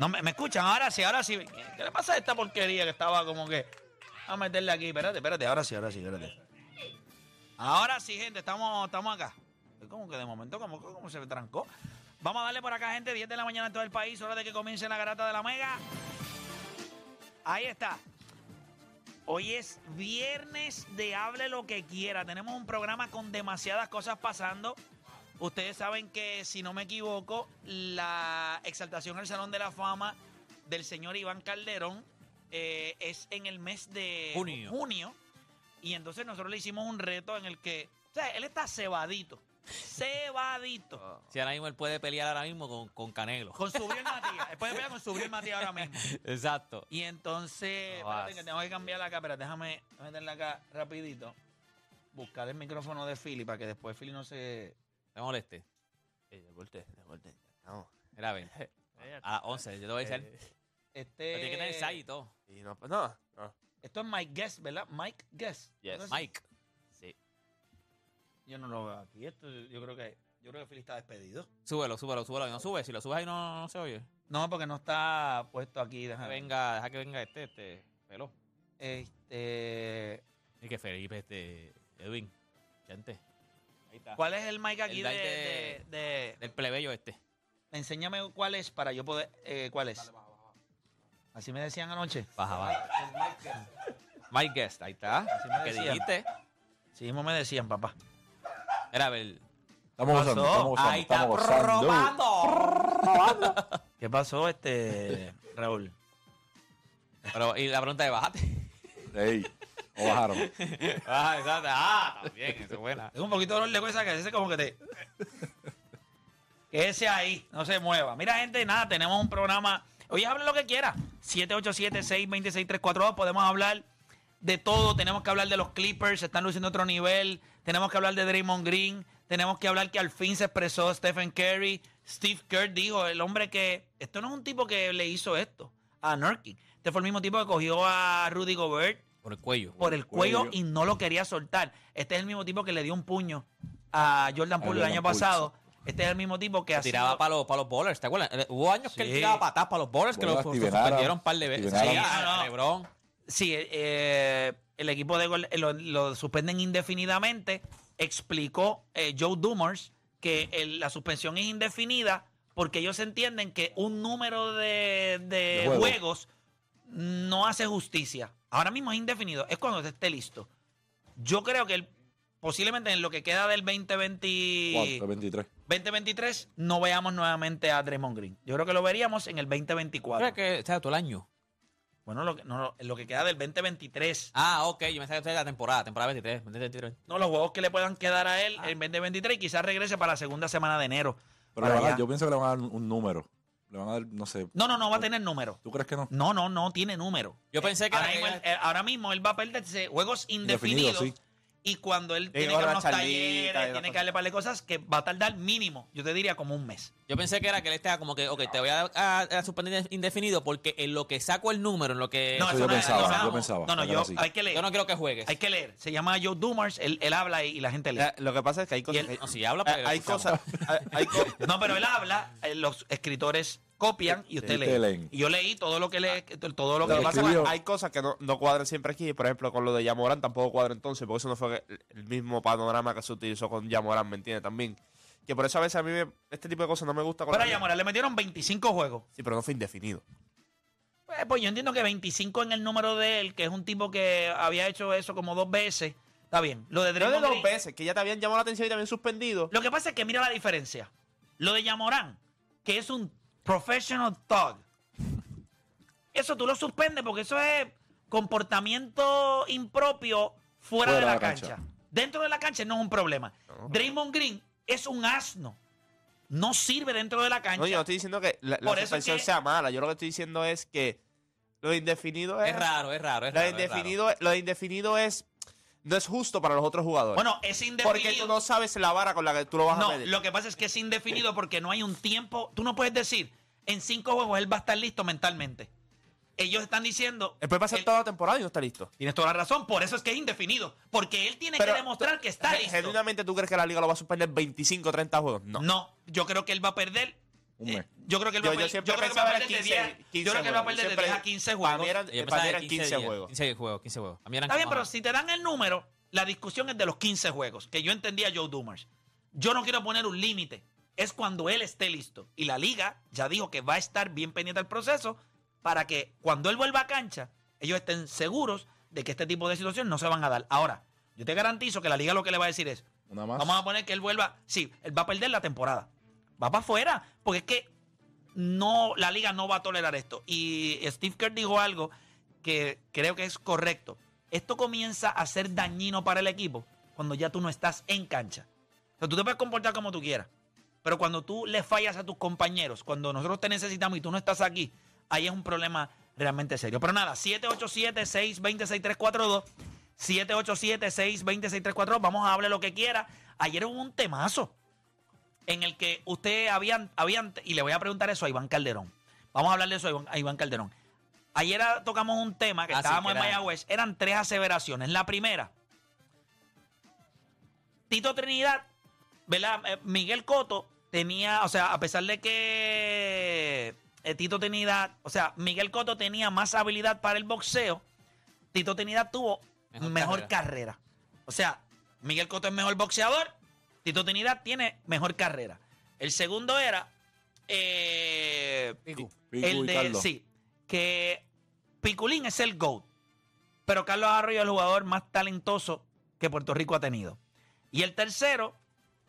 No, me, escuchan, ahora sí, ahora sí. ¿Qué, le pasa a esta porquería que estaba como que... A meterle aquí, espérate, espérate, ahora sí, ahora sí, espérate. Ahora sí, gente, estamos, estamos acá. Es como que de momento como, como se trancó. Vamos a darle por acá, gente, 10 de la mañana en todo el país, hora de que comience la garata de la mega. Ahí está. Hoy es viernes de Hable lo que quiera. Tenemos un programa con demasiadas cosas pasando. Ustedes saben que, si no me equivoco, la exaltación al Salón de la Fama del señor Iván Calderón eh, es en el mes de Junio. Y entonces nosotros le hicimos un reto en el que, o sea, él está cebadito. Cebadito. Si ahora mismo él puede pelear ahora mismo con, con Canelo. Con Subriel Matías. Él puede pelear con Subriel Matías ahora mismo. Exacto. Y entonces, No espérate que tengo que cambiarla acá, pero déjame meterla acá rapidito. Buscar el micrófono de Philly para que después Philly no se... Te moleste. Eh, de vuelta, de vuelta. Vamos. Mira, ven. A las 11, yo te voy a decir. Este, Pero tiene que tener y todo. Y no, no, no. Esto es Mike Guess, ¿verdad? Mike Guess. Yes. ¿No es? Mike. Sí. Yo no lo veo aquí. Esto, yo creo que yo creo que Philly está despedido. Súbelo, súbelo, súbelo. Y no sube. Si lo subes ahí no, no se oye. No, porque no está puesto aquí. Deja, que venga, deja que venga este, este, pelo. Este, Y que Felipe, este, Edwin, gente. Ahí está. ¿Cuál es el Mike aquí El de, de, de- de- Del plebeyo este. Enséñame cuál es para yo poder... eh, ¿Cuál es? Así me decían anoche. Baja, baja. Mike Guest, ahí está. me ¿Qué decían. dijiste? Sí mismo me decían, papá. Era a ver. Estamos pasó? gozando, estamos gozando, Ahí está gozando. robando. ¿Qué pasó, este Raúl? Pero, y la pregunta de bájate. Ey, bajaron. Ah, exacto. Ah, también, eso es buena. Tengo un poquito de dolor de cabeza que ese como que te... Quédese ahí, no se mueva. Mira, gente, nada, tenemos un programa... Oye, hable lo que quiera. 787-626-342. Podemos hablar de todo. Tenemos que hablar de los Clippers, se están luciendo otro nivel. Tenemos que hablar de Draymond Green. Tenemos que hablar que al fin se expresó Stephen Curry. Steve Kerr dijo, el hombre que... Esto no es un tipo que le hizo esto a Nurkic. Este fue el mismo tipo que cogió a Rudy Gobert Por el cuello. por el cuello y no lo quería soltar. Este es el mismo tipo que le dio un puño a Jordan Poole el año pasado. Este es el mismo tipo que ha tiraba sido- para los, para los bowlers, ¿te acuerdas? Eh, Hubo años que él tiraba patadas para los bowlers que Bueno, lo, suspendieron un par de veces. Sí, Adams. a No, no. LeBron. Sí, eh, el equipo de gol- lo, lo suspenden indefinidamente. Explicó eh, Joe Dumars que el- la suspensión es indefinida porque ellos entienden que un número de, de De juegos. juegos no hace justicia. Ahora mismo es indefinido, es cuando esté listo. Yo creo que él, posiblemente en lo que queda del 2020, 4, 23. 2023 no veamos nuevamente a Draymond Green. Yo creo que lo veríamos en el Creo 2024. que, o sea, todo el año. Bueno, lo que, no, lo que queda del 2023. Ah, ok, yo me sabía de la temporada, temporada 23, 23. No, los juegos que le puedan quedar a él en 2023 y quizás regrese para la segunda semana de enero. Pero yo pienso que le van a dar un número. Le van a dar, no sé. No, no, no va a tener número. ¿Tú crees que no? No, no, no tiene número. Yo pensé que ahora, mismo, él, ahora mismo él va a perderse juegos indefinidos. Indefinido, sí. Y cuando él Tiene tiene que dar unos talleres, tiene que darle par de cosas que va a tardar mínimo, yo te diría como un mes. Yo pensé que era que él estaba como que, ok, te voy a, a, a suspender indefinido porque en lo que saco el número, en lo que... No, Eso yo no pensaba, no, yo no, pensaba, No, no, era yo, hay que leer. yo no quiero que juegues. Hay que leer. Se llama Joe Dumars, él, él habla y, y la gente lee. Lo que pasa es que hay cosas. él- que- No, si habla, hay, cosas. hay- hay co- No, pero él habla, eh, los escritores copian y usted lee. leen. Y yo leí todo lo que lee, todo lo que pasa hay cosas que no, no cuadran siempre aquí. Por ejemplo, con lo de Yamoran tampoco cuadra entonces, porque eso no fue el- mismo panorama que se utilizó con Yamoran, ¿me entiendes? También. Que por eso a veces a mí me- este tipo de cosas no me gusta. Pero a Yamoran le metieron 25 juegos. Sí, pero no fue indefinido. Pues, pues yo entiendo que 25 en el número de él, que es un tipo que había hecho eso como dos veces. Está bien. Lo de No de Draymond dos Green- veces, que ya te habían llamado la atención y te habían suspendido. Lo que pasa es que mira la diferencia. Lo de Yamorán, que es un professional thug. Eso tú lo suspendes porque eso es comportamiento impropio fuera, de la, cancha. Dentro de la cancha no es un problema. Draymond Green es un asno. No sirve dentro de la cancha. No, yo no estoy diciendo que la, la suspensión que- sea mala. Yo lo que estoy diciendo es que lo de indefinido es. Es raro, es raro, es Lo raro. de es raro. indefinido, lo de indefinido es. No es justo para los otros jugadores. bueno, es indefinido. porque tú no sabes la vara con la que tú lo vas a No, medir. lo que pasa es que es indefinido porque no hay un tiempo. Tú no puedes decir, en cinco juegos él va a estar listo mentalmente. Ellos están diciendo. Él puede pasar él- toda la temporada y no está listo. Tienes toda la razón, por eso es que es indefinido. Porque él tiene Pero, que demostrar que está listo. ¿Genuinamente tú crees que la liga lo va a suspender 25 30 juegos? No. No, yo creo que él va a perder. Un mes. yo creo que él va Yo, a perder. siempre Yo creo que va a pensaba perder era de 15, 10. Yo creo que él va a juegos. perder de Siempre- 10 a 15 Para juegos. mí eran, Yo para mí eran 15 15 días, juegos. 15 juegos, 15 juegos. A mí eran Está bien, pero si te dan el número, la discusión es de los 15 juegos, que yo entendía Joe Dumars. Yo no quiero poner un límite. Es cuando él esté listo. Y la liga ya dijo que va a estar bien pendiente del proceso para que cuando él vuelva a cancha, ellos estén seguros de que este tipo de situaciones no se van a dar. Ahora, yo te garantizo que la liga lo que le va a decir es, Una más. Vamos a poner que él vuelva. Sí, él va a perder la temporada. Va para afuera. Porque es que no, la liga no va a tolerar esto. Y Steve Kerr dijo algo que creo que es correcto. Esto comienza a ser dañino para el equipo cuando ya tú no estás en cancha. O sea, tú te puedes comportar como tú quieras. Pero cuando tú le fallas a tus compañeros, cuando nosotros te necesitamos y tú no estás aquí, ahí es un problema realmente serio. Pero nada, 787-620-6342. 787-620-6342. Vamos a hablar lo que quiera. Ayer hubo un temazo en el que usted habían, habían, y le voy a preguntar eso a Iván Calderón. Vamos a hablar de eso a Iván, a Iván Calderón. Ayer tocamos un tema que Ah, estábamos que en Mayagüez. Eran tres aseveraciones. La primera, Tito Trinidad, ¿verdad? Eh, Miguel Coto tenía, o sea, a pesar de que eh, Tito Trinidad, o sea, Miguel Coto tenía más habilidad para el boxeo, Tito Trinidad tuvo Mejor mejor, carrera. carrera. O sea, Miguel Coto es mejor boxeador, Tito Trinidad tiene mejor carrera. El segundo era eh, el y de Carlos. sí, que Piculín es el GOAT, pero Carlos Arroyo es el jugador más talentoso que Puerto Rico ha tenido. Y el tercero,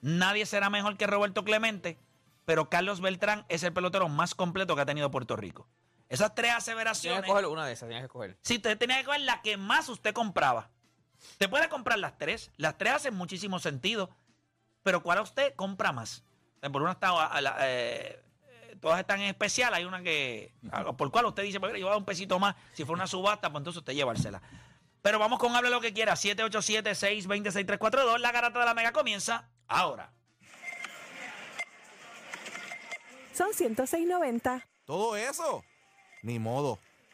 nadie será mejor que Roberto Clemente, pero Carlos Beltrán es el pelotero más completo que ha tenido Puerto Rico. Esas tres Tienes aseveraciones. que coger una de esas, tienes que coger. Si usted tenía que coger la que más usted compraba. Te puede comprar las tres. Las tres hacen muchísimo sentido. Pero ¿cuál a usted compra más? Por una está, a la- eh, eh, todas están en especial. Hay una que. a- Por cual usted dice, pues, yo voy a dar un pesito más. Si fuera una subasta, pues entonces usted llevársela. Pero vamos con hable lo que quiera. 787-620-6342. La garata de la mega comienza ahora. Son 106.90. Todo eso. Ni modo.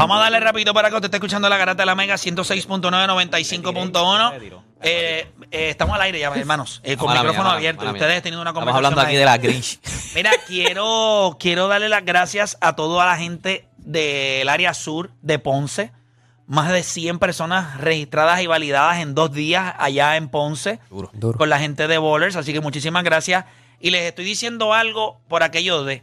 Vamos a darle rapidito para que usted esté escuchando la garata de la Mega 106.995.1. Eh, eh, estamos al aire ya, hermanos, eh, con Mala mía, micrófono mala- abierto. mala mía. ustedes teniendo una Estamos conversación. hablando aquí ahí. de la Grinch. Mira, quiero, quiero darle las gracias a toda la gente del área sur de Ponce. Más de 100 personas registradas y validadas en dos días allá en Ponce Duro. con la gente de Bowlers. Así que muchísimas gracias. Y les estoy diciendo algo por aquello de.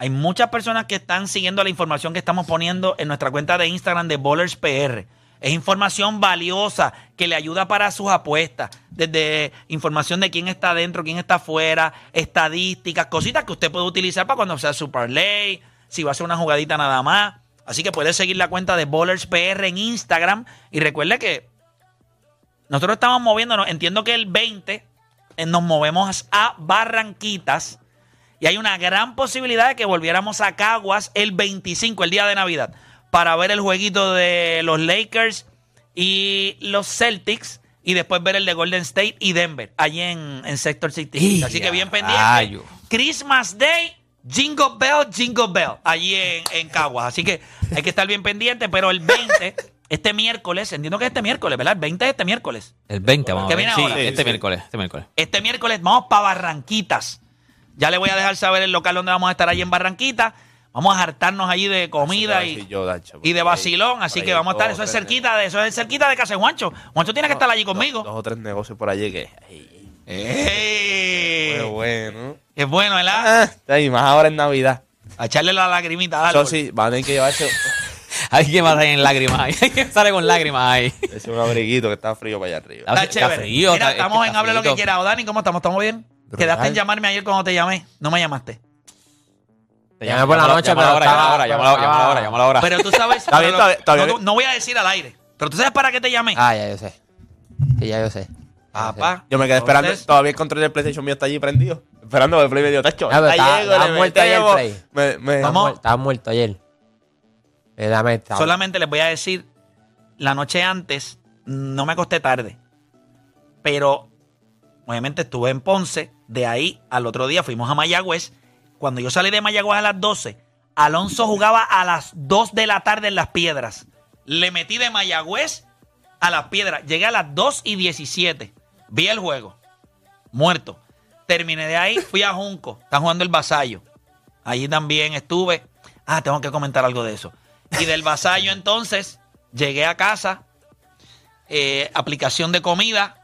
Hay muchas personas que están siguiendo la información que estamos poniendo en nuestra cuenta de Instagram de Bowlers PR. Es información valiosa que le ayuda para sus apuestas. Desde información de quién está adentro, quién está afuera, estadísticas, cositas que usted puede utilizar para cuando sea su parlay, si va a ser una jugadita nada más. Así que puede seguir la cuenta de Bowlers PR en Instagram. Y recuerde que nosotros estamos moviéndonos. Entiendo que el 20 eh, nos movemos a Barranquitas. Y hay una gran posibilidad de que volviéramos a Caguas el 25, el día de Navidad, para ver el jueguito de los Lakers y los Celtics. Y después ver el de Golden State y Denver, allí en, en Sector City. Y Así que bien pendiente. rayo. Christmas Day, Jingle Bell, Jingle Bell, allí en, en Caguas. Así que hay que estar bien pendiente, pero el 20, este miércoles, entiendo que es este miércoles, ¿verdad? El 20 es este miércoles. El 20, vamos ¿Qué a ver. viene Sí, ahora? este sí. miércoles, este miércoles. Este miércoles vamos para Barranquitas. Ya le voy a dejar saber el local donde vamos a estar allí en Barranquita. Vamos a hartarnos allí de comida y, yo, Dacho, y de vacilón. Así que vamos a estar, dos eso es cerquita de, eso es cerquita de casa de Juancho. Juancho tiene que estar allí Dos- conmigo. Dos, o tres negocios por allí que. ay, ¡Ey! Qué bueno. Es bueno, ¿verdad? Ah, y más ahora en Navidad. A echarle la lagrimita. al Eso sí, van a tener que llevarse Hay que más en lágrimas ahí. Hay que sale con lágrimas ahí. es un abriguito que está frío para allá arriba. Está Está chévere. frío, Mira, está- es que estamos en está Hable lo que quiera. O Dani, ¿cómo estamos? ¿Estamos bien? Quedaste en llamarme ayer cuando te llamé. No me llamaste. Te llamé por la noche, pero ahora, estaba- ahora, llámalo ahora, llámalo ahora. Pero tú sabes. Está bien, pero lo- todavía- todavía no, voy a decir al aire. Pero tú sabes para qué te llamé. Ah, ya yo sé. Sí, ya yo sé. Papá. Yo me quedé esperando. Entonces- Todavía el control del PlayStation mío está allí prendido. Esperando que el Play me dio tacho. Ah, pero ahí estaba- llego, estaba le muerto ayer el metemos. Play. Me, me- Estaba Vamos. muerto, estaba muerto ayer. Eh, dame esta. Solamente les voy a decir, la noche antes no me acosté tarde, pero obviamente estuve en Ponce, de ahí al otro día fuimos a Mayagüez. Cuando yo salí de Mayagüez a las 12, Alonso jugaba a las 2 de la tarde en Las Piedras. Le metí de Mayagüez a Las Piedras. Llegué a las 2 y 17. Vi el juego. Muerto. Terminé de ahí, fui a Junco. Están jugando el vasallo. Allí también estuve. Ah, tengo que comentar algo de eso. Y del vasallo entonces llegué a casa, eh, aplicación de comida,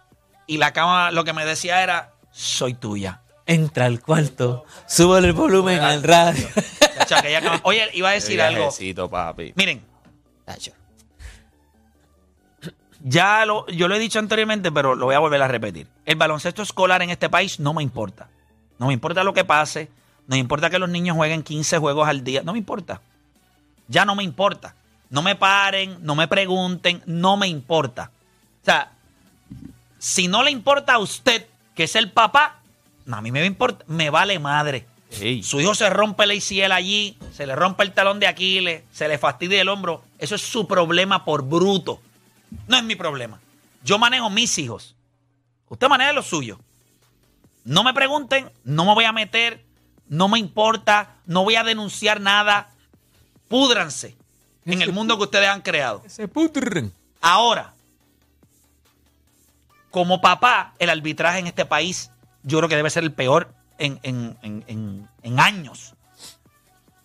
y la cama lo que me decía era, soy tuya. Entra al cuarto, sube el volumen al radio. Chacho, aquella cama- Oye, iba a decir algo. Viajecito, papi. Miren, Tacho. ya lo, yo lo he dicho anteriormente, pero lo voy a volver a repetir. El baloncesto escolar en este país no me importa. No me importa lo que pase. No me importa que los niños jueguen 15 juegos al día. No me importa. Ya no me importa. No me paren, no me pregunten, no me importa. O sea, si no le importa a usted, que es el papá, a mí me importa, me vale madre. Ey. Su hijo se rompe el ACL allí, se le rompe el talón de Aquiles, se le fastidia el hombro. Eso es su problema por bruto. No es mi problema. Yo manejo mis hijos. Usted maneja los suyos. No me pregunten, no me voy a meter, no me importa, no voy a denunciar nada. Púdranse en el mundo que ustedes han creado. Se pudren. Ahora, como papá, el arbitraje en este país yo creo que debe ser el peor en, en- en- en- años.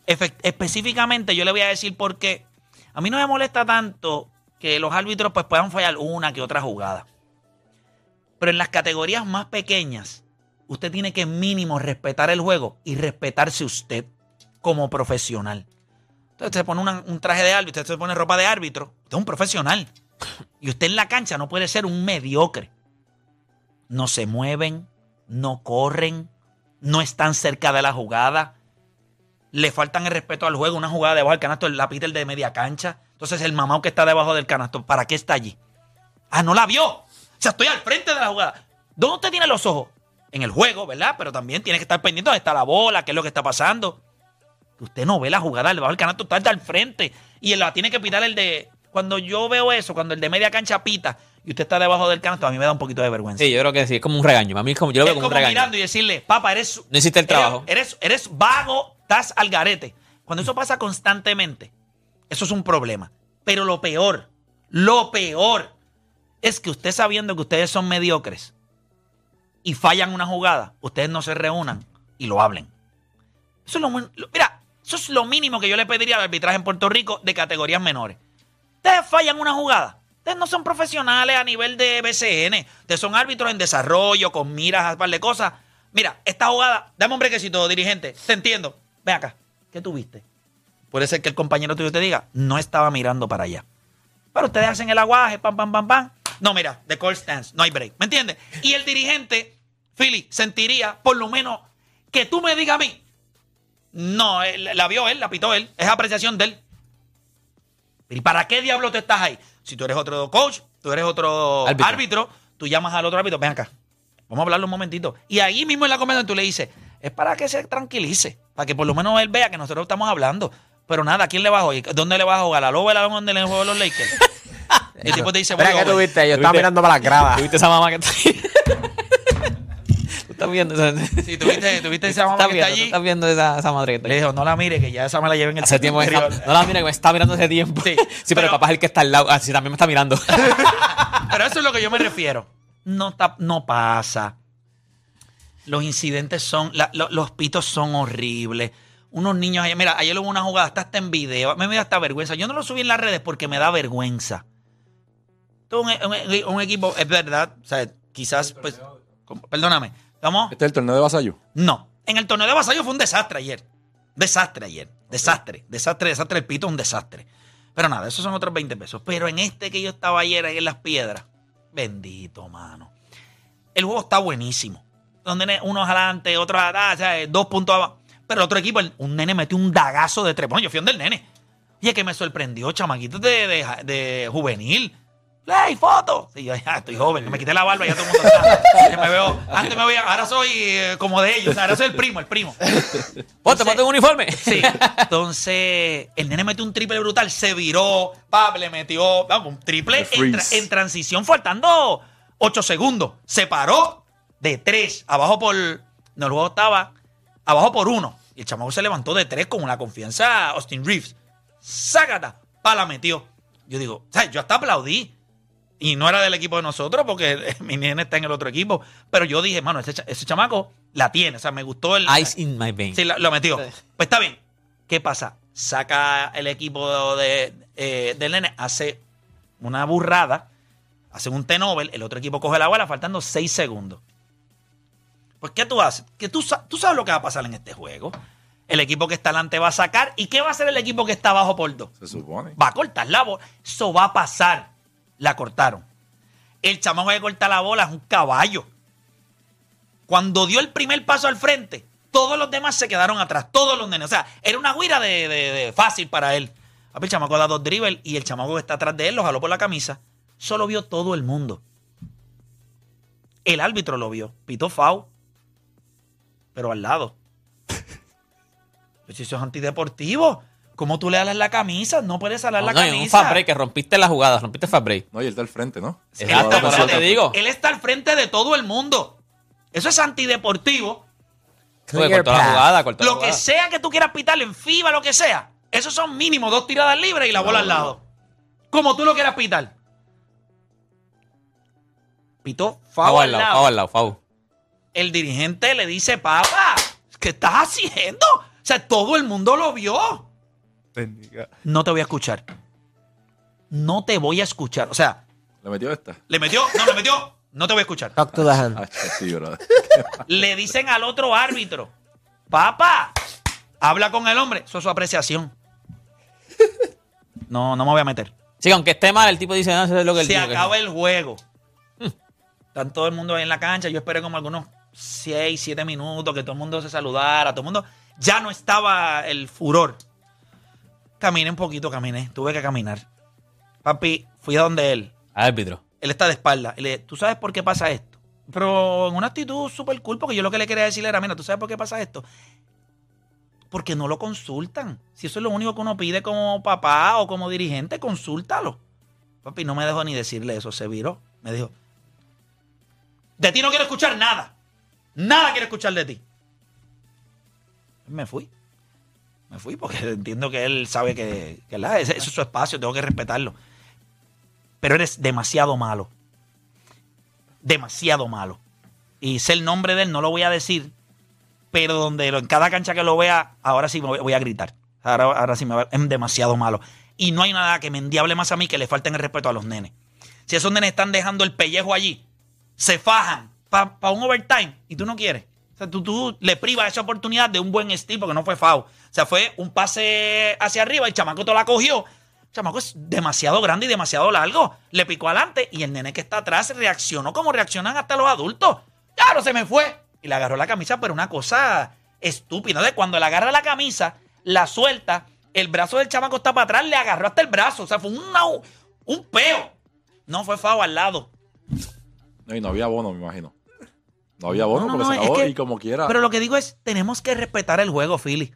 Específicamente, yo le voy a decir por qué. A mí no me molesta tanto que los árbitros pues, puedan fallar una que otra jugada. Pero en las categorías más pequeñas, usted tiene que mínimo respetar el juego y respetarse usted como profesional. Entonces se pone una- un traje de árbitro, usted se pone ropa de árbitro, usted es un profesional. Y usted en la cancha no puede ser un mediocre. No se mueven, no corren, no están cerca de la jugada, le faltan el respeto al juego, una jugada debajo del canasto, el de media cancha. Entonces el mamado que está debajo del canasto, ¿para qué está allí? Ah, no la vio. O sea, estoy al frente de la jugada. ¿Dónde usted tiene los ojos? En el juego, ¿verdad? Pero también tiene que estar pendiente de dónde está la bola, qué es lo que está pasando. usted no ve la jugada debajo del canasto, está al frente y la tiene que pitar el de. Cuando yo veo eso, cuando el de media cancha pita y usted está debajo del canasto, a mí me da un poquito de vergüenza. Sí, yo creo que sí, es como un regaño. Para mí es como, yo lo veo es como como un regaño. mirando y decirle, papá, eres. No hiciste el trabajo. Eres, eres vago, estás al garete. Cuando eso pasa constantemente, eso es un problema. Pero lo peor, lo peor, es que usted sabiendo que ustedes son mediocres y fallan una jugada, ustedes no se reúnan y lo hablen. Eso es lo- mira, eso es lo mínimo que yo le pediría al arbitraje en Puerto Rico de categorías menores. Ustedes fallan una jugada. Ustedes no son profesionales a nivel de BCN. Ustedes son árbitros en desarrollo, con miras a un par de cosas. Mira, esta jugada, dame un brequecito, dirigente. Te entiendo. Ven acá. ¿Qué tuviste? Puede ser que el compañero tuyo te diga, no estaba mirando para allá. Pero ustedes hacen el aguaje, pam, pam, pam, pam. No, mira, the call stands, no hay break. ¿Me entiendes? Y el dirigente, Philly, sentiría por lo menos que tú me digas a mí. No, la vio él, la pitó él. Es apreciación de él. ¿Y para qué diablo te estás ahí? Si tú eres otro coach, tú eres otro árbitro, Árbitro. tú llamas al otro árbitro, ven acá. Vamos a hablarlo un momentito. Y ahí mismo en la conversación tú le dices, es para que se tranquilice, para que por lo menos él vea que nosotros estamos hablando. Pero nada, ¿a quién le vas a jugar? ¿Dónde le vas a jugar? ¿A Lobo la donde le juego los Lakers? Y el tipo te dice, voy ¿qué tuviste? Yo estaba mirando para las gradas. ¿Tuviste esa mamá que está ahí? ¿Tú estás viendo esa, Sí, tuviste, tuviste esa mamá que viendo, está allí. estás viendo esa, esa madre que está Le dijo, no la mire, que ya esa me la llevé en el Hace tiempo está, no la mira que me está mirando hace tiempo. Sí, Sí, pero, pero- el papá es el que está al lado. Así también me está mirando. Pero eso es lo que yo me refiero. No, está- no pasa. Los incidentes son, la- lo- los pitos son horribles. Unos niños, ayer- mira, ayer hubo una jugada, hasta, hasta en video, me, me da hasta vergüenza. Yo no lo subí en las redes porque me da vergüenza. Un, un- un equipo, es verdad, o sea, quizás, pues, perdóname, Este es el torneo de vasallo. No. En el torneo de Vasallo fue un desastre ayer. Desastre ayer. Desastre. Desastre, desastre. El pito es un desastre. Pero nada, esos son otros 20 pesos. Pero en este que yo estaba ayer ahí en las piedras, bendito, mano. El juego está buenísimo. Donde unos adelante, otros atrás, o sea, dos puntos abajo. Pero el otro equipo, el- un nene metió un dagazo de tres. Bueno, yo fui donde el nene. Oye, que me sorprendió, chamaquitos de, de, de juvenil. ¡Ley, foto! Sí, yo ya estoy joven, me quité la barba y ya todo el mundo me veo, antes me veía, ahora soy eh, como de ellos, ahora soy el primo, el primo. Ponte, ponte un uniforme. Sí. Entonces, el nene metió un triple brutal, se viró, Pab le metió vamos, un triple tra- en transición, faltando 8 segundos. Se paró de 3, abajo por. No, el juego estaba abajo por 1. Y el chamaco se levantó de 3 con una confianza Austin Reeves. Sácata, pa, la metió. Yo digo, o sea, yo hasta aplaudí. Y no era del equipo de nosotros porque mi nene está en el otro equipo. Pero yo dije, mano, ese, ese chamaco la tiene. O sea, me gustó el. Ice in my veins. Sí, lo, lo metió. Pues está bien. ¿Qué pasa? Saca el equipo de, eh, del nene, hace una burrada, hace un T-Nobel, el otro equipo coge la bola faltando 6 segundos. Pues, ¿qué tú haces? Que tú, tú sabes lo que va a pasar en este juego. El equipo que está adelante va a sacar. ¿Y qué va a hacer el equipo que está abajo por dos? Se supone. Va a cortar la bola. Eso va a pasar. La cortaron. El chamaco que corta la bola es un caballo. Cuando dio el primer paso al frente, todos los demás se quedaron atrás. Todos los nenes. O sea, era una guira de, de- fácil para él. El chamaco da dos dribbles y el chamaco que está atrás de él lo jaló por la camisa. Solo vio todo el mundo. El árbitro lo vio. Pitó FAU. Pero al lado. Pues si eso es antideportivo. ¿Cómo tú le alas la camisa? No puedes alar la No, no, camisa. un fast break que rompiste la jugada, rompiste el fast break. No, y él está al frente, ¿no? Él Exacto, está, por eso te digo. él está al frente de todo el mundo. Eso es antideportivo. Clear cortó la jugada, cortó la Lo que jugada. sea que tú quieras pitarle en FIBA, lo que sea. Esos son mínimo dos tiradas libres y la bola al lado. Como tú lo quieras pitar. Pitó Fau foul al lado, lado. fau al lado, fau. El dirigente le dice, papá, ¿qué estás haciendo? O sea, todo el mundo lo vio. No te voy a escuchar. No te voy a escuchar. O sea, ¿Le metió esta? le metió, no le metió, no te voy a escuchar. Talk to the hand. Ah, sí, brother. Le dicen al otro árbitro, papá, habla con el hombre. Eso es su apreciación. No, no me voy a meter. Sí, aunque esté mal, el tipo dice, no, eso es lo que él Se dijo que acaba no. el juego. Están todo el mundo ahí en la cancha. Yo esperé como algunos 6, 7 minutos que todo el mundo se saludara. Todo el mundo. Ya no estaba el furor. Caminé un poquito, caminé. Tuve que caminar. Papi, fui a donde él. Árbitro. Él está de espalda. Y le dije, ¿tú sabes por qué pasa esto? Pero en una actitud súper cool, porque yo lo que le quería decir era, mira, ¿tú sabes por qué pasa esto? Porque no lo consultan. Si eso es lo único que uno pide como papá o como dirigente, consúltalo. Papi, no me dejó ni decirle eso, se viró. Me dijo, de ti no quiero escuchar nada. Nada quiero escuchar de ti. Me fui. Me fui porque entiendo que él sabe que, que es su espacio, tengo que respetarlo. Pero eres demasiado malo. Demasiado malo. Y sé el nombre de él, no lo voy a decir, pero donde en cada cancha que lo vea, ahora sí me voy, a gritar. Ahora, ahora sí me va, es demasiado malo. Y no hay nada que me endiable más a mí que le falten el respeto a los nenes. Si esos nenes están dejando el pellejo allí, se fajan para un overtime y tú no quieres. Tú, tú le privas esa oportunidad de un buen estilo porque no fue foul. O sea, fue un pase hacia arriba, el chamaco te la cogió. El chamaco es demasiado grande y demasiado largo. Le picó adelante y el nene que está atrás reaccionó como reaccionan hasta los adultos. Claro, se me fue. Y le agarró la camisa, pero una cosa estúpida. De cuando le agarra la camisa, la suelta, el brazo del chamaco está para atrás, le agarró hasta el brazo. O sea, fue una- un peo. No fue foul al lado. No, y no había bono, me imagino. No había bono No, no, porque no, se es acabó que- y como quiera. Pero lo que digo es, tenemos que respetar el juego, Philly.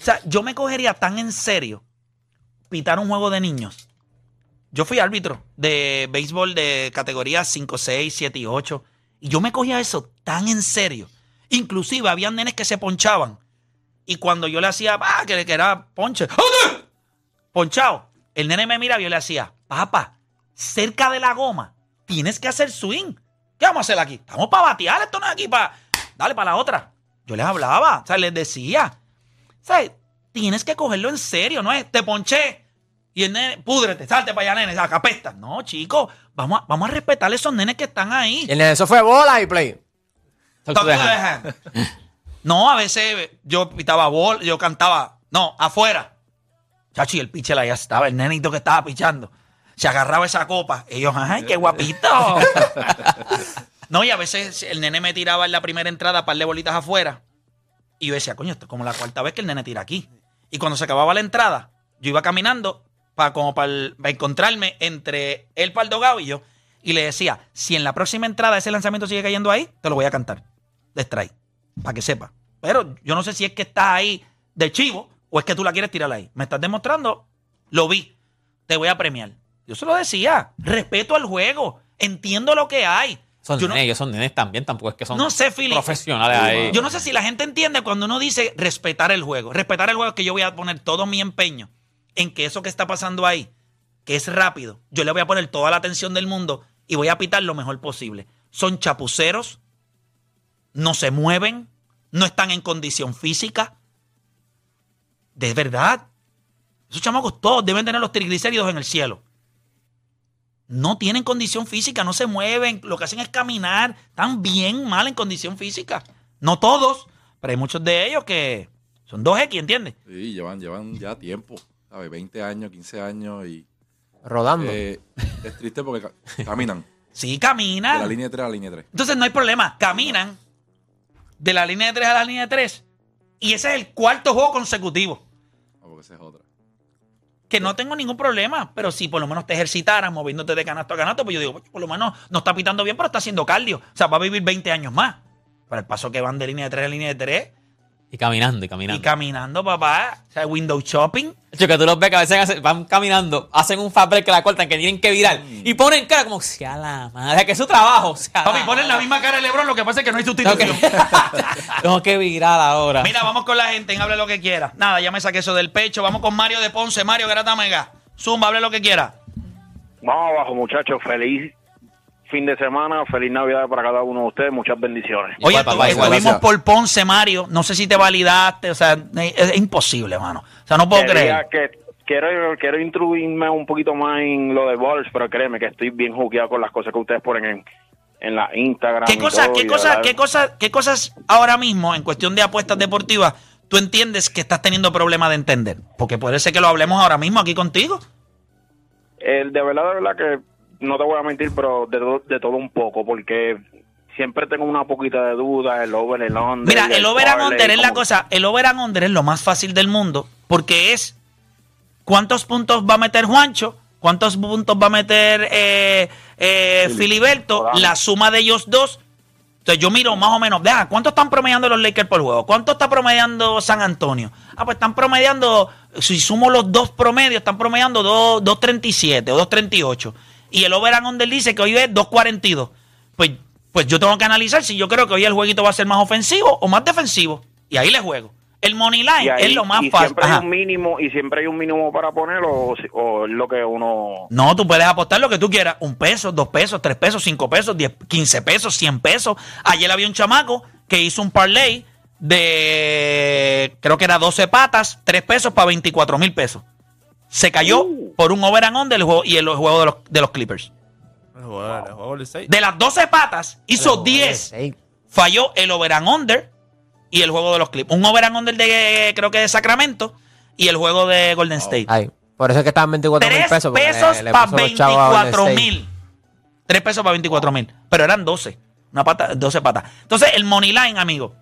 O sea, yo me cogería tan en serio pitar un juego de niños. Yo fui árbitro de béisbol de categorías 5, 6, 7 y 8. Y yo me cogía eso tan en serio. Inclusive había nenes que se ponchaban. Y cuando yo le hacía, ah, que, que era ponche. Ponchado. El nene me miraba y yo le hacía, papá, cerca de la goma, tienes que hacer swing. ¿Qué vamos a hacer aquí? Estamos para batear, esto no es aquí para. Dale para la otra. Yo les hablaba, o sea, les decía. O sea, tienes que cogerlo en serio, ¿no es? Te ponché. Y el nene, púdrete, salte para allá, nene, saca apesta. No, chicos, vamos a, vamos a respetar a esos nenes que están ahí. Y el nene, eso fue bola y play. Talk hand. No, a veces yo pitaba bol, yo cantaba, no, afuera. Chachi, el pitcher allá estaba, el nenito que estaba pichando. Se agarraba esa copa. Ellos, ay, qué guapito. no, y a veces el nene me tiraba en la primera entrada par de bolitas afuera. Y yo decía, coño, esto es como la cuarta vez que el nene tira aquí. Y cuando se acababa la entrada, yo iba caminando para como para encontrarme entre el paldogado y yo. Y le decía, si en la próxima entrada ese lanzamiento sigue cayendo ahí, te lo voy a cantar. De strike. Para que sepa. Pero yo no sé si es que estás ahí de chivo o es que tú la quieres tirar ahí. Me estás demostrando, lo vi. Te voy a premiar. Yo se lo decía. Respeto al juego. Entiendo lo que hay. Son Yo no- ellos son nenes también, tampoco es que son No sé, profesionales ahí. Yo no sé si la gente entiende cuando uno dice respetar el juego. Respetar el juego es que yo voy a poner todo mi empeño en que eso que está pasando ahí, que es rápido, yo le voy a poner toda la atención del mundo y voy a pitar lo mejor posible. Son chapuceros, no se mueven, no están en condición física. De verdad. Esos chamacos todos deben tener los triglicéridos en el cielo. No tienen condición física, no se mueven, lo que hacen es caminar, están bien mal en condición física. No todos, pero hay muchos de ellos que son 2X, ¿entiendes? Sí, llevan, llevan ya tiempo, ¿sabes? 20 años, 15 años y Rodando. eh, es triste porque ca- caminan Sí, de caminan. la línea 3 a la línea 3. Entonces no hay problema, caminan de la línea de 3 a la línea de 3 y ese es el cuarto juego consecutivo. Ah, porque esa es otra. Que no tengo ningún problema, pero si por lo menos te ejercitaras moviéndote de canasto a canasto, pues yo digo, "Oye, por lo menos no está pitando bien, pero está haciendo cardio. O sea, va a vivir 20 años más. Para el paso que van de línea de 3 a línea de 3 Y caminando, y y caminando. caminando, papá. O sea, window shopping. Hecho, que tú los ves que a veces hacen- van caminando, hacen un break que la cortan, que tienen que virar, y ponen cara como, sea la madre, que es su trabajo. Sea Papi, la ponen la misma cara de Lebron, lo que pasa es que no hay Tengo sustitución. que, tengo que virar ahora. Mira, vamos con la gente en Hable lo que quiera. Nada, ya me saqué eso del pecho. Vamos con Mario de Ponce. Mario Garata Mega. Zumba, hable lo que quiera. Vamos abajo, muchachos. Feliz fin de semana, feliz Navidad para cada uno de ustedes. Muchas bendiciones. Oye, papá, estuvimos por Ponce, Mario. No sé si te validaste. O sea, es, es imposible, mano. O sea, no puedo Quería creer. que quiero quiero instruirme un poquito más en lo de Balls, pero créeme que estoy bien jugueado con las cosas que ustedes ponen en, en la Instagram. ¿Qué y cosas, todo, qué verdad- qué cosas, qué cosas ahora mismo en cuestión de apuestas deportivas tú entiendes que estás teniendo problemas de entender? Porque puede ser que lo hablemos ahora mismo aquí contigo. El de verdad, de verdad que no te voy a mentir, pero de, to- de todo un poco, porque siempre tengo una poquita de duda, el over, el under. Mira, el over and under es la cosa, el over and under es lo más fácil del mundo porque es cuántos puntos va a meter Juancho, cuántos puntos va a meter eh, eh, Filiberto, la suma de ellos dos. Entonces yo miro más o menos, deja, ¿cuánto están promediando los Lakers por juego? ¿Cuánto está promediando San Antonio? Ah, pues están promediando, si sumo los dos promedios, están promediando dos- 2.37 o 2.38. Y el over and under dice que hoy es 2.42. Pues, pues yo tengo que analizar si yo creo que hoy el jueguito va a ser más ofensivo o más defensivo. Y ahí le juego. El money line ahí- es lo más y fácil. siempre hay un mínimo y siempre hay un mínimo para ponerlo o, o es lo que uno No, tú puedes apostar lo que tú quieras. Un peso, dos pesos, tres pesos, cinco pesos, diez, quince pesos, cien pesos. Ayer había un chamaco que hizo un parlay de, creo que era 12 patas, tres pesos para 24 mil pesos. Se cayó Uh. por un over and on del juego y el juego de los, de los Clippers. El juego, el juego del State. De las 12 patas, hizo 10. Ey, Falló el over and under y el juego de los Clippers. Un over and under de, creo que de Sacramento y el juego de Golden State. ay, Por eso es que estaban 24 mil Tres pesos. pesos para puso los chavos a Golden 24 State. mil. Tres pesos para 24 mil. Pero eran 12. Una pata, 12 patas. Entonces, el money line, amigo.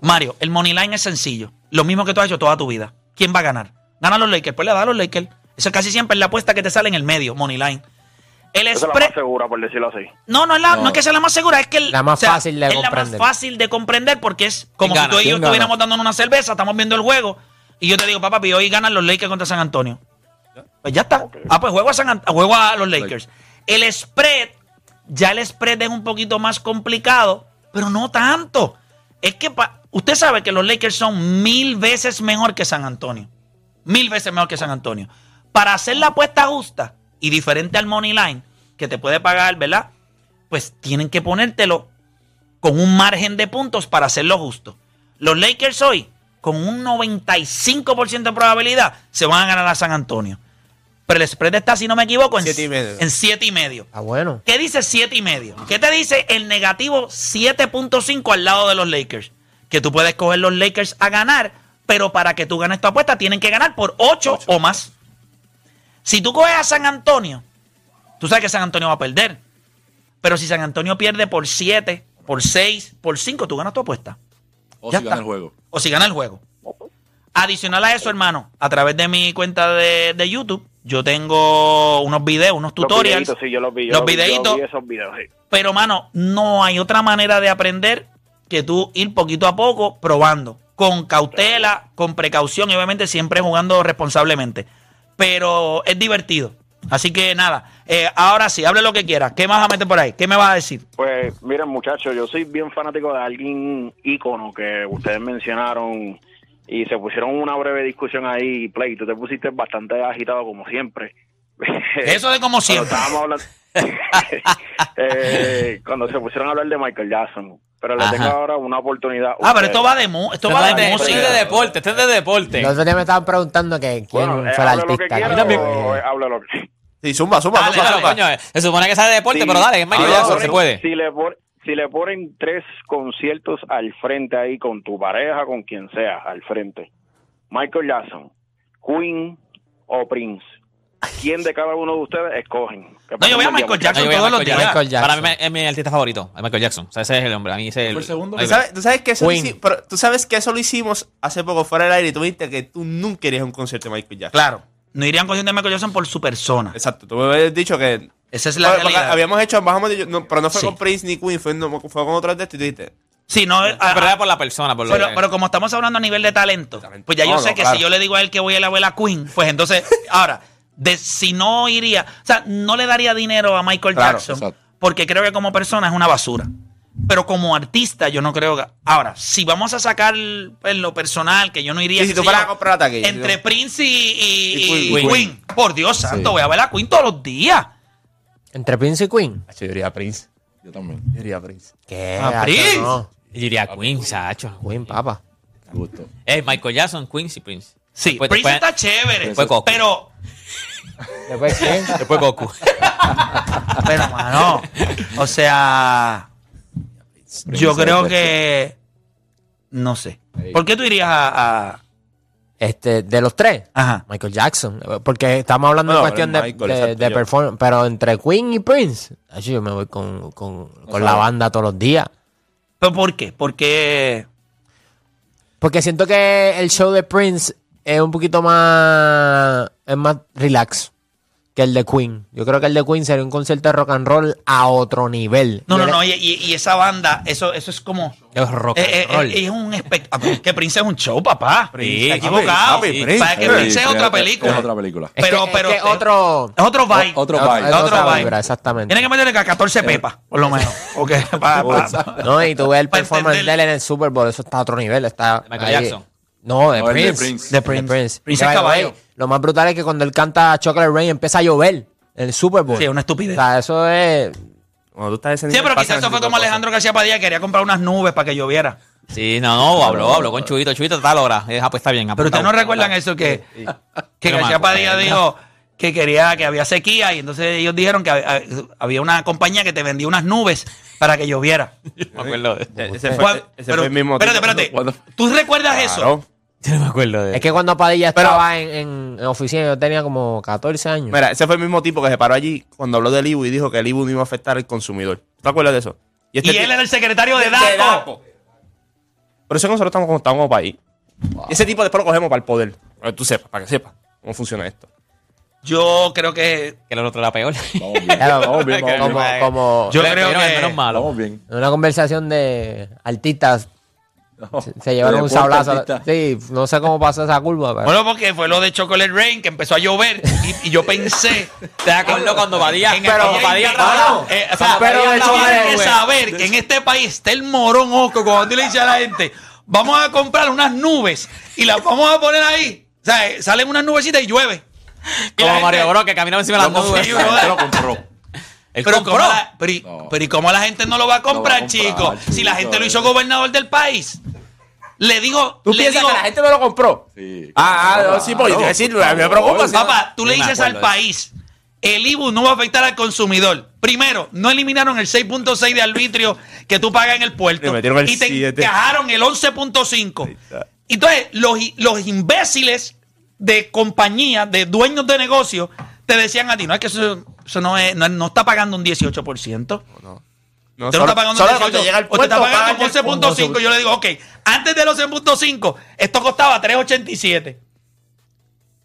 Mario, el money line es sencillo. Lo mismo que tú has hecho toda tu vida. ¿Quién va a ganar? Ganan los Lakers. Pues le da a los Lakers. Eso casi siempre es la apuesta que te sale en el medio, money line. El esa es la spread. más segura, por decirlo así. No, no es, la, no. No. es que sea la más segura, es que el- La más fácil de es comprender. la más fácil de comprender porque es como ¿Quién si tú y yo ¿Quién estuviéramos dándonos una cerveza, estamos viendo el juego y yo te digo, papá, hoy ganan los Lakers contra San Antonio. Pues ya está. Ah, pues juego a, San Ant- juego a los Lakers. El spread, ya el spread es un poquito más complicado, pero no tanto. Es que pa- usted sabe que los Lakers son mil veces mejor que San Antonio. Mil veces mejor que San Antonio. Para hacer la apuesta justa y diferente al money line, que te puede pagar, ¿verdad? Pues tienen que ponértelo con un margen de puntos para hacerlo justo. Los Lakers hoy, con un 95% de probabilidad, se van a ganar a San Antonio. Pero el spread está, si no me equivoco, en Siete y medio. en siete y medio. Ah, bueno. ¿Qué dice 7 y medio? ¿Qué te dice el negativo 7.5 al lado de los Lakers? Que tú puedes coger los Lakers a ganar, pero para que tú ganes tu apuesta tienen que ganar por 8 o más. Si tú coges a San Antonio, tú sabes que San Antonio va a perder. Pero si San Antonio pierde por 7, por 6, por 5, tú ganas tu apuesta. O Ya si gana está. el juego. O si gana el juego. Adicional a eso, hermano, a través de mi cuenta de, de YouTube, yo tengo unos videos, unos tutorials. Los videitos, sí, yo los vi. yo los vi, yo videitos. vi esos videos, sí. Pero, mano, no hay otra manera de aprender que tú ir poquito a poco probando. Con cautela, con precaución y obviamente siempre jugando responsablemente. Pero es divertido. Así que nada, eh, ahora sí, hable lo que quiera. ¿Qué más vas a meter por ahí? ¿Qué me vas a decir? Pues miren muchachos, yo soy bien fanático de alguien ícono que ustedes mencionaron y se pusieron una breve discusión ahí, Play, tú te pusiste bastante agitado como siempre. Eso de como Cuando siempre. estábamos hablando, Eh, cuando se pusieron a hablar de Michael Jackson, pero le Ajá. tengo ahora una oportunidad. Ah, pero esto va de, mu esto va es de de, esto es música. de deporte, esto es de deporte. El otro día me estaban preguntando que quién Bueno, eh, fue el hable lo que artista. quiera también. o, eh, hable lo que Sí, zumba, zumba, Dale, zumba, dale, zumba. Coño, se supone que sabe de deporte, Sí. pero dale, es Michael Jackson, se puede. Si le, pon- si le ponen tres conciertos al frente ahí con tu pareja, con quien sea, al frente. Michael Jackson, Queen o Prince. ¿Quién de cada uno de ustedes escogen? No, yo voy a un Michael No, Jackson yo a todos los días. Para mí es mi artista favorito, es Michael Jackson. O sea, ese es el hombre. A mí ese es el. ¿Tú sabes, tú sabes que eso lo Queen. hici- pero tú sabes que eso lo hicimos hace poco fuera del aire y tú dijiste que tú nunca querías un concierto de Michael Jackson. Claro. No irían conscientes de Michael Jackson por su persona. Exacto, tú me habías dicho que... Esa es la Porque realidad. habíamos hecho, bajamos de, no, pero no fue Sí. con Prince ni Queen, fue, no, fue con otros de estos y tú dijiste... Sí, no, a- Pero a- era por la persona, por lo pero, que- pero como estamos hablando a nivel de talento, Talento. pues ya yo No, sé no, que claro. si yo le digo a él que voy a la abuela Queen, pues entonces, ahora, de, si no iría, o sea, no le daría dinero a Michael Claro, Jackson, exacto. porque creo que como persona es una basura. Pero como artista, yo no creo que. Ahora, si vamos a sacar en lo personal, que yo no iría. Sí, si tú fueras a comprar la taquilla, Entre Prince y, y- Y y Queen. Queen. Por Dios santo, Sí. voy a ver a Queen todos los días. Entre Prince y Queen. Yo diría Prince. Yo también. Yo diría Prince. ¿Qué? Ah, Hacho, Prince. no. Yo diría Queen, Sacho. Queen, papá. Gusto. Es Michael Jackson, Queen y Prince. Sí, Después- Prince después- está chévere. después pero, Después, ¿quién? Después Goku. pero, mano, o sea, yo creo que. No sé. ¿Por qué tú irías a. a- Este, de los tres. Ajá. Michael Jackson. Porque estamos hablando No, en cuestión de, Michael, de, exacto, de yo. performance. Pero entre Queen y Prince, acho, yo me voy con, con, con la banda todos los días. ¿Pero por qué? Porque. Porque siento que el show de Prince es un poquito más. Es más relax que el de Queen. Yo creo que el de Queen sería un concierto de rock and roll a otro nivel. No, no, no, y, y- y esa banda, eso, eso es como. Es rock eh, and eh, roll. eh, es un espectáculo. Que Prince es un show, papá. Prince, equivocado. papi. Prince. Para que Sí, Prince es sí, otra es- película. Es otra película. Es pero- que- pero- es que otro... Es otro vibe. O- otro vibe. Es otro otra vibe. vibra, exactamente. Tiene que meterle a 14 pepas, por lo menos. Pa- pa- No, y tú ves el performance de él en el Super Bowl, eso está a otro nivel. Está ¿De Michael ahí. Jackson? No, de No, Prince. Prince. De Prince. Prince Que, es the caballo. Lo más brutal es que cuando él canta Chocolate Rain empieza a llover en el Super Bowl. Sí, es una O estupidez. sea, eso es... Cuando tú estás ese Sí, pero quizás eso fue como. Alejandro García Padilla quería comprar unas nubes para que lloviera. Sí, no, no, habló, habló con Chubito. Chubito está hora. Ah, pues está bien. Pero ustedes no apuntado. recuerdan eso que, que No García Padilla acuerdo. dijo que quería que había sequía y entonces ellos dijeron que había- una compañía que te vendía unas nubes para que lloviera. Me acuerdo Ese fue, ¿Cuál- ese pero- fue el mismo. espérate, espérate. ¿Tú recuerdas eso? Yo no me acuerdo de Es que cuando Padilla estaba en, en, en oficina, yo tenía como 14 años. Mira, ese fue el mismo tipo que se paró allí cuando habló del IBU y dijo que el IBU no iba a afectar al consumidor. ¿Te acuerdas de eso? Y este él tipo- era el secretario de de DACO. Por eso nosotros estamos como estamos como país. Y ese tipo después lo cogemos para el poder. Para que tú sepas, para que sepas cómo funciona esto. Yo creo que. que el otro era peor. Vamos bien. Claro, Vamos bien, vamos como, bien. como Yo Pero creo el que- menos malo. Vamos bien. en una conversación de artistas No. se, se llevaron un sablazo. Sí, no sé cómo pasó esa curva. pero- Bueno, porque fue lo de Chocolate Rain que empezó a llover y, y yo pensé. ¿Te acuerdas cuando Padilla? En el Pero hermano, trabajó. eh, o sea, Cuando pero que saber que en este país está el morón oco cuando tú le dices a la gente, vamos a comprar unas nubes y las vamos a poner ahí. O sea, eh, salen unas nubecitas y llueve. Y Como gente- Mario Bros que caminaba encima de las nubes. Él lo compró. Él Pero, compró. ¿cómo la, pero, y- No. pero ¿y cómo la gente no lo va a comprar, comprar, chico? Si la gente lo eh. hizo gobernador del país. Le digo, ¿Tú le piensas digo, que la gente no lo compró? Sí. Ah, ah, no, sí, porque yo te voy a decir, me preocupa. no- Papá, tú le dices al país, el IBU no va a afectar al consumidor. Primero, no eliminaron el 6.6 de arbitrio que tú pagas en el puerto. El y te 7. encajaron el 11.5. Ahí está. Entonces, los, los imbéciles de compañías, de dueños de negocios, te decían a ti, no es que eso, eso no, es, no, no está pagando un 18%. No, Usted no está pagando solo un cuando 18, llega usted puerto, está pagando paga el 11.5. Yo le digo, ok, antes del 11.5, esto costaba 3.87.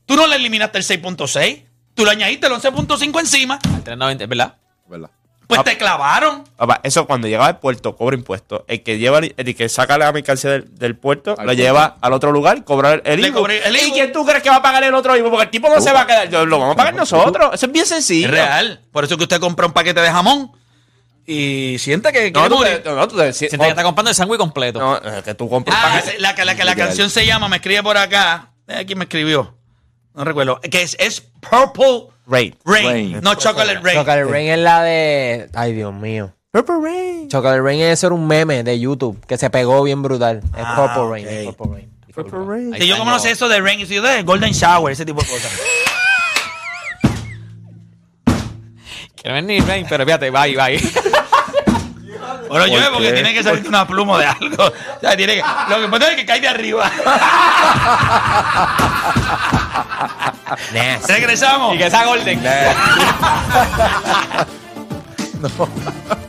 Tú no le eliminaste el 6.6, tú le añadiste el 11.5 encima, Al 390, ¿verdad? ¿Verdad? Pues Ah. te clavaron. Papá, eso cuando llega al puerto cobra impuestos. El que lleva el que saca la mercancía del, del puerto Al lo puerto. lleva al otro lugar, cobra el IVU. el ¿Y quién tú crees que va a pagar el otro IVU? Porque el tipo no se va a quedar. Yo- Lo vamos a pagar nosotros. Eso es bien sencillo. Es real. Por eso que usted compra un paquete de jamón y siente que No, tú te, no, tú te- Siente que está comprando el sándwich completo. no, eh, que tú compras Ah, la, que- la, que la canción se llama, me escribe por acá. Eh, ¿Quién me escribió? No recuerdo. Que es, es Purple Rain. Rain, Rain. no Chocolate Rain. Chocolate Rain es la de. Ay, Dios mío. Purple Rain. Chocolate Rain es ser un meme de YouTube que se pegó bien brutal. Es Ah, Purple Rain. ok. es Purple Rain. Purple Rain. Ahí Que yo como no sé eso de Rain, y soy de Golden Shower, ese tipo de cosas. Quiero ver ni Rain, pero fíjate, va ahí. Bueno, llueve porque qué? tiene que salir una pluma de algo. O sea, tiene que, lo que pasa es que cae de arriba. Regresamos. y que sea Golden.